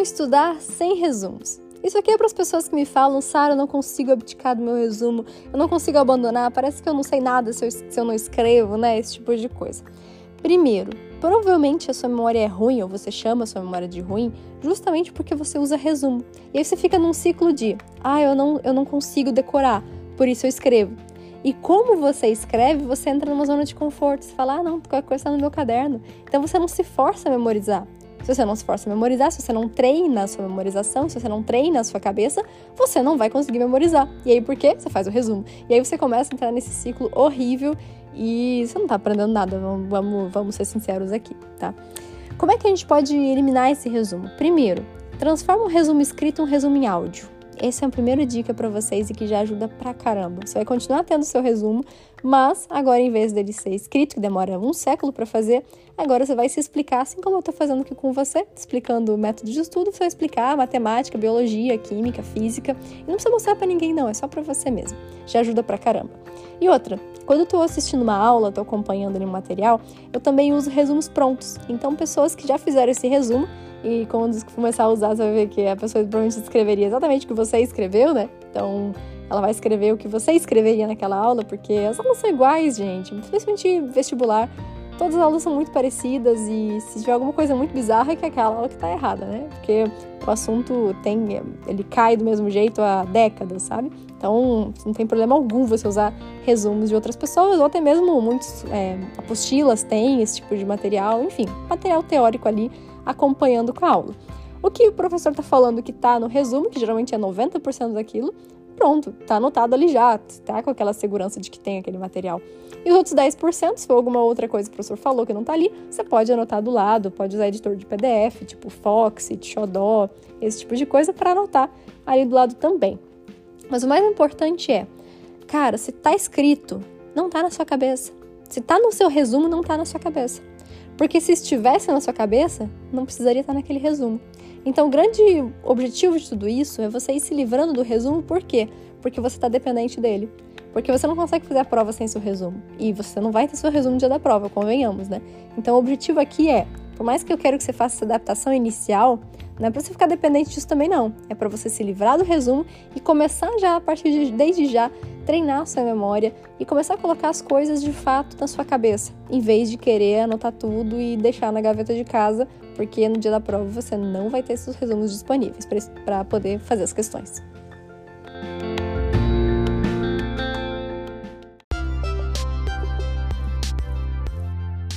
Como estudar sem resumos? Isso aqui é para as pessoas que me falam, Sara, eu não consigo abdicar do meu resumo, eu não consigo abandonar, parece que eu não sei nada se eu, se eu não escrevo, né? Esse tipo de coisa. Primeiro, provavelmente a sua memória é ruim, ou você chama a sua memória de ruim, justamente porque você usa resumo. E aí você fica num ciclo de, ah, eu não, eu não consigo decorar, por isso eu escrevo. E como você escreve, você entra numa zona de conforto. Você fala, ah, não, qualquer coisa está no meu caderno. Então você não se força a memorizar. Se você não se força a memorizar, se você não treina a sua memorização, se você não treina a sua cabeça, você não vai conseguir memorizar. E aí por quê? Você faz o resumo. E aí você começa a entrar nesse ciclo horrível e você não tá aprendendo nada, vamos, vamos ser sinceros aqui, tá? Como é que a gente pode eliminar esse resumo? Primeiro, transforma um resumo escrito em um resumo em áudio. Essa é a primeira dica para vocês e que já ajuda pra caramba. Você vai continuar tendo seu resumo, mas agora em vez dele ser escrito, que demora um século para fazer, agora você vai se explicar, assim como eu estou fazendo aqui com você, explicando o método de estudo, você vai explicar matemática, biologia, química, física, e não precisa mostrar para ninguém não, é só para você mesmo. Já ajuda pra caramba. E outra, quando eu estou assistindo uma aula, estou acompanhando ali um material, eu também uso resumos prontos. Então, pessoas que já fizeram esse resumo e quando começar a usar, você vai ver que a pessoa provavelmente escreveria exatamente o que você escreveu, né? Então, ela vai escrever o que você escreveria naquela aula, porque as aulas são iguais, gente. Principalmente vestibular. Todas as aulas são muito parecidas e se tiver alguma coisa muito bizarra, é que é aquela aula que tá errada, né? Porque o assunto tem. ele cai do mesmo jeito há décadas, sabe? Então, não tem problema algum você usar resumos de outras pessoas, ou até mesmo muitos é, apostilas têm esse tipo de material, enfim, material teórico ali acompanhando com a aula. O que o professor está falando que está no resumo, que geralmente é 90% daquilo, pronto, está anotado ali já, tá com aquela segurança de que tem aquele material. E os outros 10%, se for alguma outra coisa que o professor falou que não está ali, você pode anotar do lado, pode usar editor de PDF, tipo Foxit, Xodó, esse tipo de coisa para anotar ali do lado também. Mas o mais importante é, cara, se está escrito, não está na sua cabeça. Se está no seu resumo, não está na sua cabeça. Porque se estivesse na sua cabeça, não precisaria estar naquele resumo. Então, o grande objetivo de tudo isso é você ir se livrando do resumo, por quê? Porque você está dependente dele. Porque você não consegue fazer a prova sem seu resumo. E você não vai ter seu resumo no dia da prova, convenhamos, né? Então, o objetivo aqui é, por mais que eu quero que você faça essa adaptação inicial, não é para você ficar dependente disso também não. É para você se livrar do resumo e começar já a partir de desde já treinar sua memória e começar a colocar as coisas de fato na sua cabeça, em vez de querer anotar tudo e deixar na gaveta de casa, porque no dia da prova você não vai ter esses resumos disponíveis para poder fazer as questões.